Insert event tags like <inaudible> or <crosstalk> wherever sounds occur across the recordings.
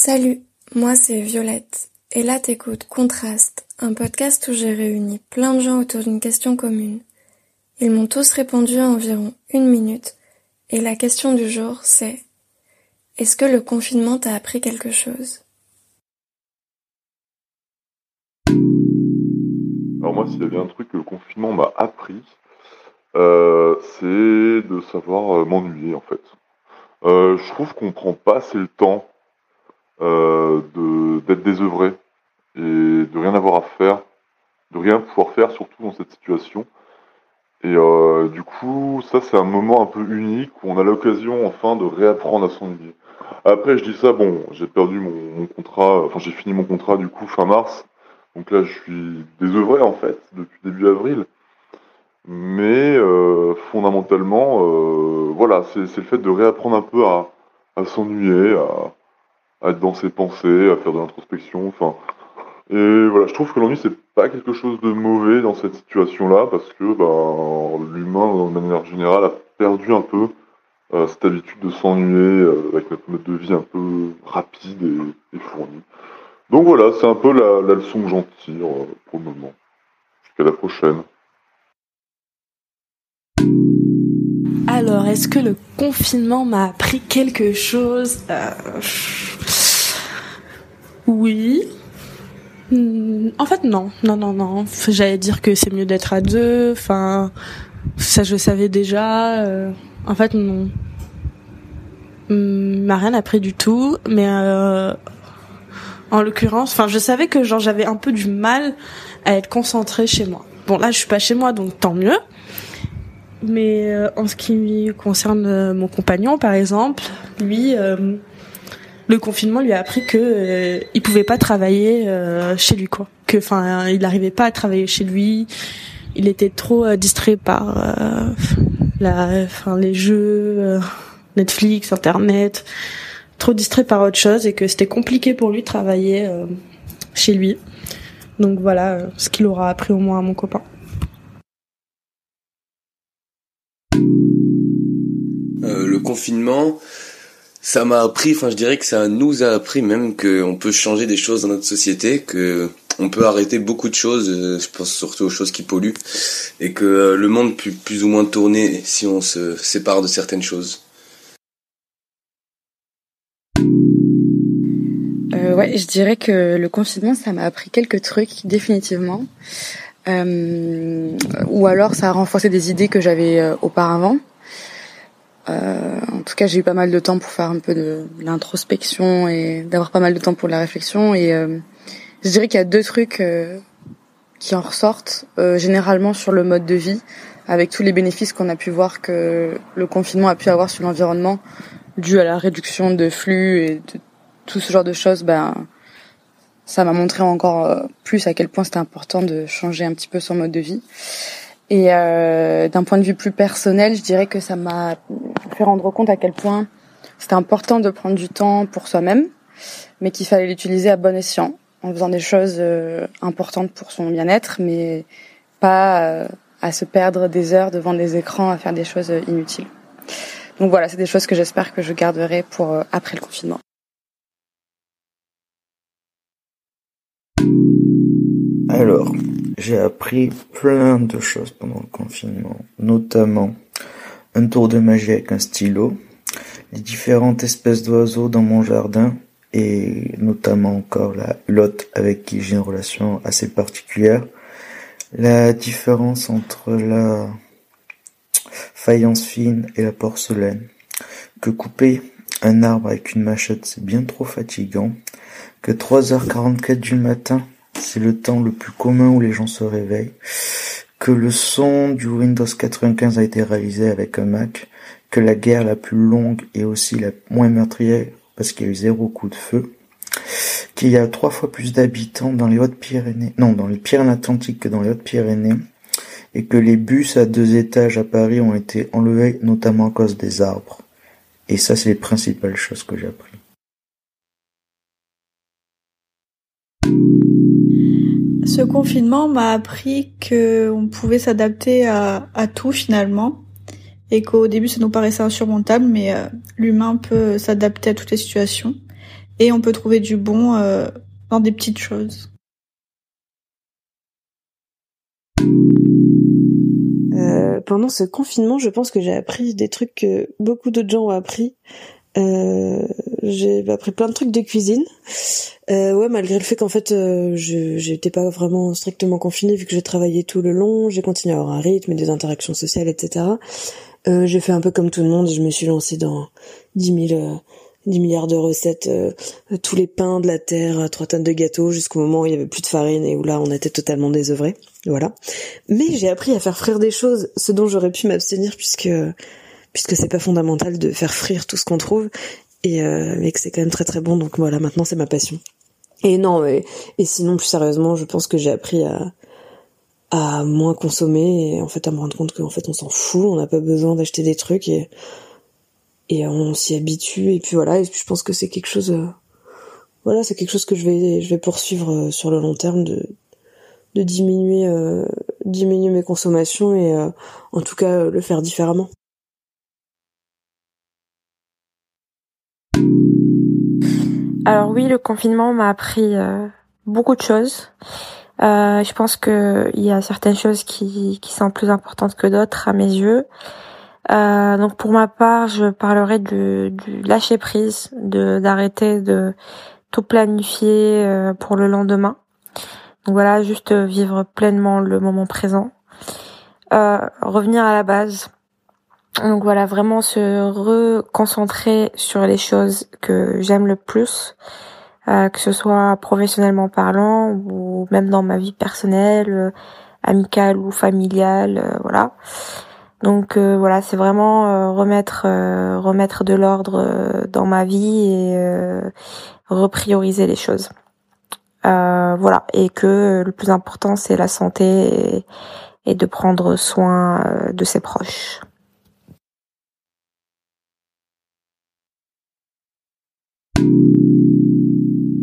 Salut, moi c'est Violette, et là t'écoutes Contraste, un podcast où j'ai réuni plein de gens autour d'une question commune. Ils m'ont tous répondu à environ une minute, et la question du jour c'est Est-ce que le confinement t'a appris quelque chose? Alors moi, s'il y avait un truc que le confinement m'a appris, euh, c'est de savoir euh, m'ennuyer en fait. Euh, je trouve qu'on prend pas assez le temps d'être désœuvré et de rien avoir à faire, de rien pouvoir faire, surtout dans cette situation. Et euh, du coup, ça c'est un moment un peu unique où on a l'occasion enfin de réapprendre à s'ennuyer. Après, je dis ça, bon, j'ai perdu mon, contrat, enfin j'ai fini mon contrat du coup fin mars, donc là je suis désœuvré en fait depuis début avril. Mais euh, fondamentalement, euh, voilà, c'est c'est le fait de réapprendre un peu à, à s'ennuyer, à, à être dans ses pensées, à faire de l'introspection. Enfin, et voilà, je trouve que l'ennui c'est pas quelque chose de mauvais dans cette situation-là parce que ben, l'humain, de manière générale, a perdu un peu euh, cette habitude de s'ennuyer euh, avec notre mode de vie un peu rapide et, fourni. Donc voilà, c'est un peu la, la leçon que j'en tire euh, pour le moment. Jusqu'à la prochaine. Alors, est-ce que le confinement m'a appris quelque chose Euh, Oui. Hmm, En fait, non. Non, non, non. J'allais dire que c'est mieux d'être à deux. Enfin, ça, je savais déjà. Euh, En fait, non. Hmm, m'a rien appris du tout. Mais euh, en l'occurrence, enfin, je savais que j'avais un peu du mal à être concentrée chez moi. Bon, là, je suis pas chez moi, donc tant mieux. Mais euh, en ce qui concerne euh, mon compagnon, par exemple, lui, euh, le confinement lui a appris que euh, il pouvait pas travailler euh, chez lui, quoi. Que, enfin, il n'arrivait pas à travailler chez lui. Il était trop euh, distrait par la, enfin, les jeux, Netflix, Internet, trop distrait par autre chose et que c'était compliqué pour lui de travailler chez lui. Donc voilà ce qu'il aura appris au moins à mon copain. Confinement, ça m'a appris, enfin je dirais que ça nous a appris même qu'on peut changer des choses dans notre société, que on peut arrêter beaucoup de choses, euh, je pense surtout aux choses qui polluent, et que euh, le monde peut plus ou moins tourner si on se sépare de certaines choses. Euh, ouais, je dirais que le confinement, ça m'a appris quelques trucs, définitivement. Ou alors, ça a renforcé des idées que j'avais auparavant. Euh, en tout cas, j'ai eu pas mal de temps pour faire un peu de, l'introspection et d'avoir pas mal de temps pour la réflexion. Et euh, je dirais qu'il y a deux trucs euh, qui en ressortent, euh, généralement sur le mode de vie, avec tous les bénéfices qu'on a pu voir que le confinement a pu avoir sur l'environnement, dû à la réduction de flux et de tout ce genre de choses, ben, ça m'a montré encore euh, plus à quel point c'était important de changer un petit peu son mode de vie. Et euh, d'un point de vue plus personnel, je dirais que ça m'a fait rendre compte à quel point c'était important de prendre du temps pour soi-même, mais qu'il fallait l'utiliser à bon escient, en faisant des choses euh, importantes pour son bien-être, mais pas euh, à se perdre des heures devant des écrans, à faire des choses euh, inutiles. Donc voilà, c'est des choses que j'espère que je garderai pour après le confinement. Alors, j'ai appris plein de choses pendant le confinement, notamment un tour de magie avec un stylo, les différentes espèces d'oiseaux dans mon jardin, et notamment encore la hulotte avec qui j'ai une relation assez particulière, la différence entre la faïence fine et la porcelaine, que couper un arbre avec une machette c'est bien trop fatigant, que 3h44 du matin c'est le temps le plus commun où les gens se réveillent, que le son du Windows 95 a été réalisé avec un Mac, que la guerre la plus longue et aussi la moins meurtrière parce qu'il y a eu zéro coup de feu, qu'il y a trois fois plus d'habitants dans les Hautes-Pyrénées, non, dans les Pyrénées-Atlantiques que dans les Hautes-Pyrénées, et que les bus à deux étages à Paris ont été enlevés notamment à cause des arbres. Et ça, c'est les principales choses que j'ai appris. Ce confinement m'a appris que on pouvait s'adapter à, tout finalement et qu'au début ça nous paraissait insurmontable mais euh, l'humain peut s'adapter à toutes les situations et on peut trouver du bon dans des petites choses. pendant ce confinement, je pense que j'ai appris des trucs que beaucoup d'autres gens ont appris. Euh, j'ai appris plein de trucs de cuisine. Euh, ouais, malgré le fait qu'en fait, euh, j'étais pas vraiment strictement confinée vu que j'ai travaillé tout le long, j'ai continué à avoir un rythme et des interactions sociales, etc. Euh, j'ai fait un peu comme tout le monde, je me suis lancée dans 10 000 10 milliards de recettes, euh, tous les pains de la terre, trois tonnes de gâteaux, jusqu'au moment où il y avait plus de farine et où là on était totalement désœuvrés. Voilà. Mais j'ai appris à faire frire des choses, ce dont j'aurais pu m'abstenir puisque puisque c'est pas fondamental de faire frire tout ce qu'on trouve et euh, mais que c'est quand même très très bon. Donc voilà, maintenant c'est ma passion. Et non, et, et sinon plus sérieusement, je pense que j'ai appris à à moins consommer et en fait à me rendre compte qu'en fait on s'en fout, on n'a pas besoin d'acheter des trucs et et on s'y habitue et puis voilà et puis je pense que c'est quelque chose euh, voilà c'est quelque chose que je vais je vais poursuivre euh, sur le long terme de de diminuer euh, diminuer mes consommations et en tout cas le faire différemment alors oui le confinement m'a appris beaucoup de choses je pense que il y a certaines choses qui qui sont plus importantes que d'autres à mes yeux euh, donc pour ma part, je parlerai du, lâcher prise, de d'arrêter de tout planifier euh, pour le lendemain. Donc voilà, juste vivre pleinement le moment présent. Euh, revenir à la base. Donc voilà, vraiment se reconcentrer sur les choses que j'aime le plus, euh, que ce soit professionnellement parlant ou même dans ma vie personnelle, amicale ou familiale, voilà. Donc euh, voilà, c'est vraiment euh, remettre euh, remettre de l'ordre dans ma vie et reprioriser les choses. voilà, et que le plus important c'est la santé et, de prendre soin de ses proches.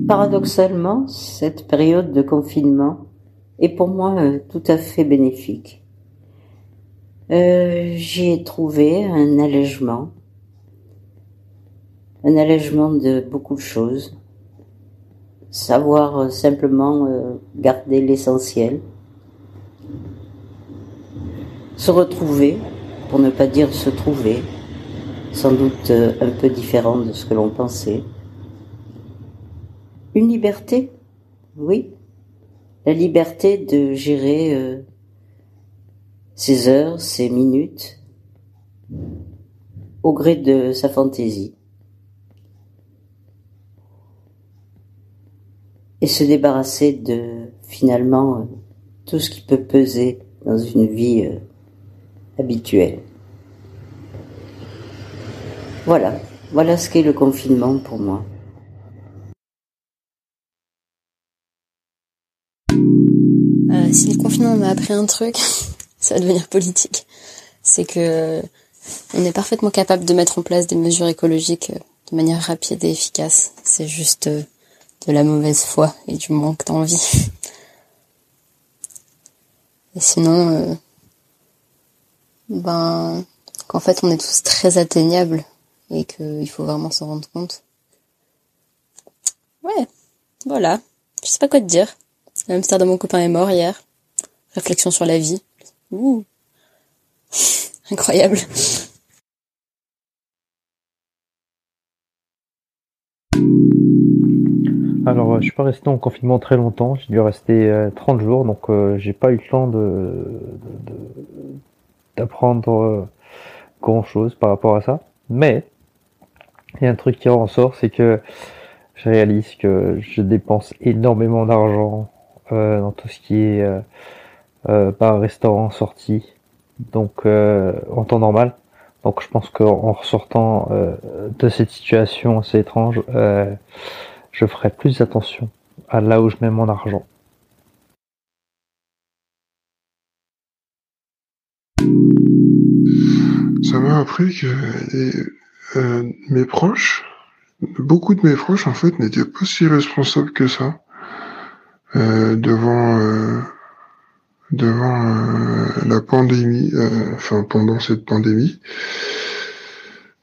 Paradoxalement, cette période de confinement est pour moi tout à fait bénéfique. Euh, j'ai trouvé un allègement, un allègement de beaucoup de choses, savoir euh, simplement euh, garder l'essentiel, se retrouver, pour ne pas dire se trouver, sans doute un peu différent de ce que l'on pensait. Une liberté, oui, la liberté de gérer ses heures, ses minutes, au gré de sa fantaisie. Et se débarrasser de finalement tout ce qui peut peser dans une vie euh, habituelle. Voilà, voilà ce qu'est le confinement pour moi. Confinement m'a appris un truc, <laughs> ça va devenir politique, c'est que on est parfaitement capable de mettre en place des mesures écologiques euh, de manière rapide et efficace. C'est juste euh, de la mauvaise foi et du manque d'envie. <laughs> Et sinon, euh, ben, qu'en fait on est tous très atteignables et qu'il faut vraiment s'en rendre compte. Ouais, voilà. Je sais pas quoi te dire. Le hamster de mon copain est mort hier. Réflexion sur la vie. Ouh. Incroyable. Alors, je suis pas resté en confinement très longtemps. J'ai dû rester 30 euh, jours, donc euh, j'ai pas eu le temps de d'apprendre euh, grand chose par rapport à ça. Mais il y a un truc qui en ressort, c'est que je réalise que je dépense énormément d'argent dans tout ce qui est euh, par restaurant sorti, donc euh, en temps normal. Donc je pense qu'en ressortant euh, de cette situation assez étrange, je ferai plus attention à là où je mets mon argent. Ça m'a appris que mes proches, beaucoup de mes proches en fait n'étaient pas si responsables que ça devant la pandémie, euh, enfin pendant cette pandémie,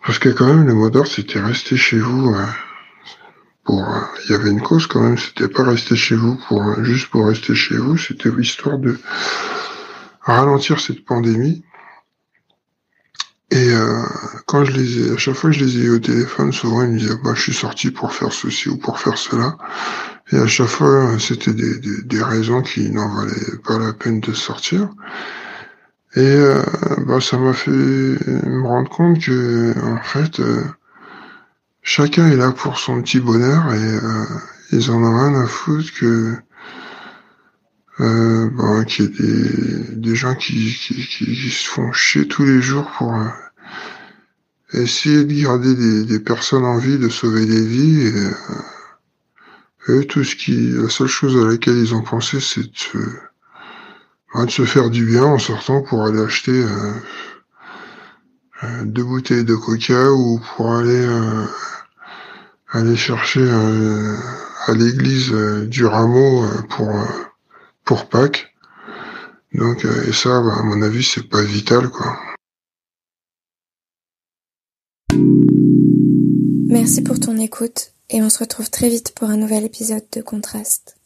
parce que quand même le mot d'ordre c'était rester chez vous euh, pour, il y avait une cause quand même. C'était pas rester chez vous pour juste pour rester chez vous. C'était histoire de ralentir cette pandémie. Et euh, quand je les ai, à chaque fois que je les ai eu au téléphone, souvent ils me disaient bah je suis sorti pour faire ceci ou pour faire cela. Et à chaque fois c'était des, des, des, raisons qui n'en valaient pas la peine de sortir. Et euh, bah ça m'a fait me rendre compte que en fait euh, chacun est là pour son petit bonheur et euh, ils en ont rien à foutre que euh, bon, qu'il y ait des, des gens qui, qui, qui, se font chier tous les jours pour euh, essayer de garder des, des, personnes en vie, de sauver des vies. Et, euh, eux, tout ce qui, la seule chose à laquelle ils ont pensé, c'est de se, bah, de se faire du bien en sortant pour aller acheter euh deux bouteilles de coca ou pour aller aller chercher à l'église du rameau pour pour Pâques. Donc, euh, et ça, bah, à mon avis, c'est pas vital, quoi. Merci pour ton écoute et on se retrouve très vite pour un nouvel épisode de Contraste.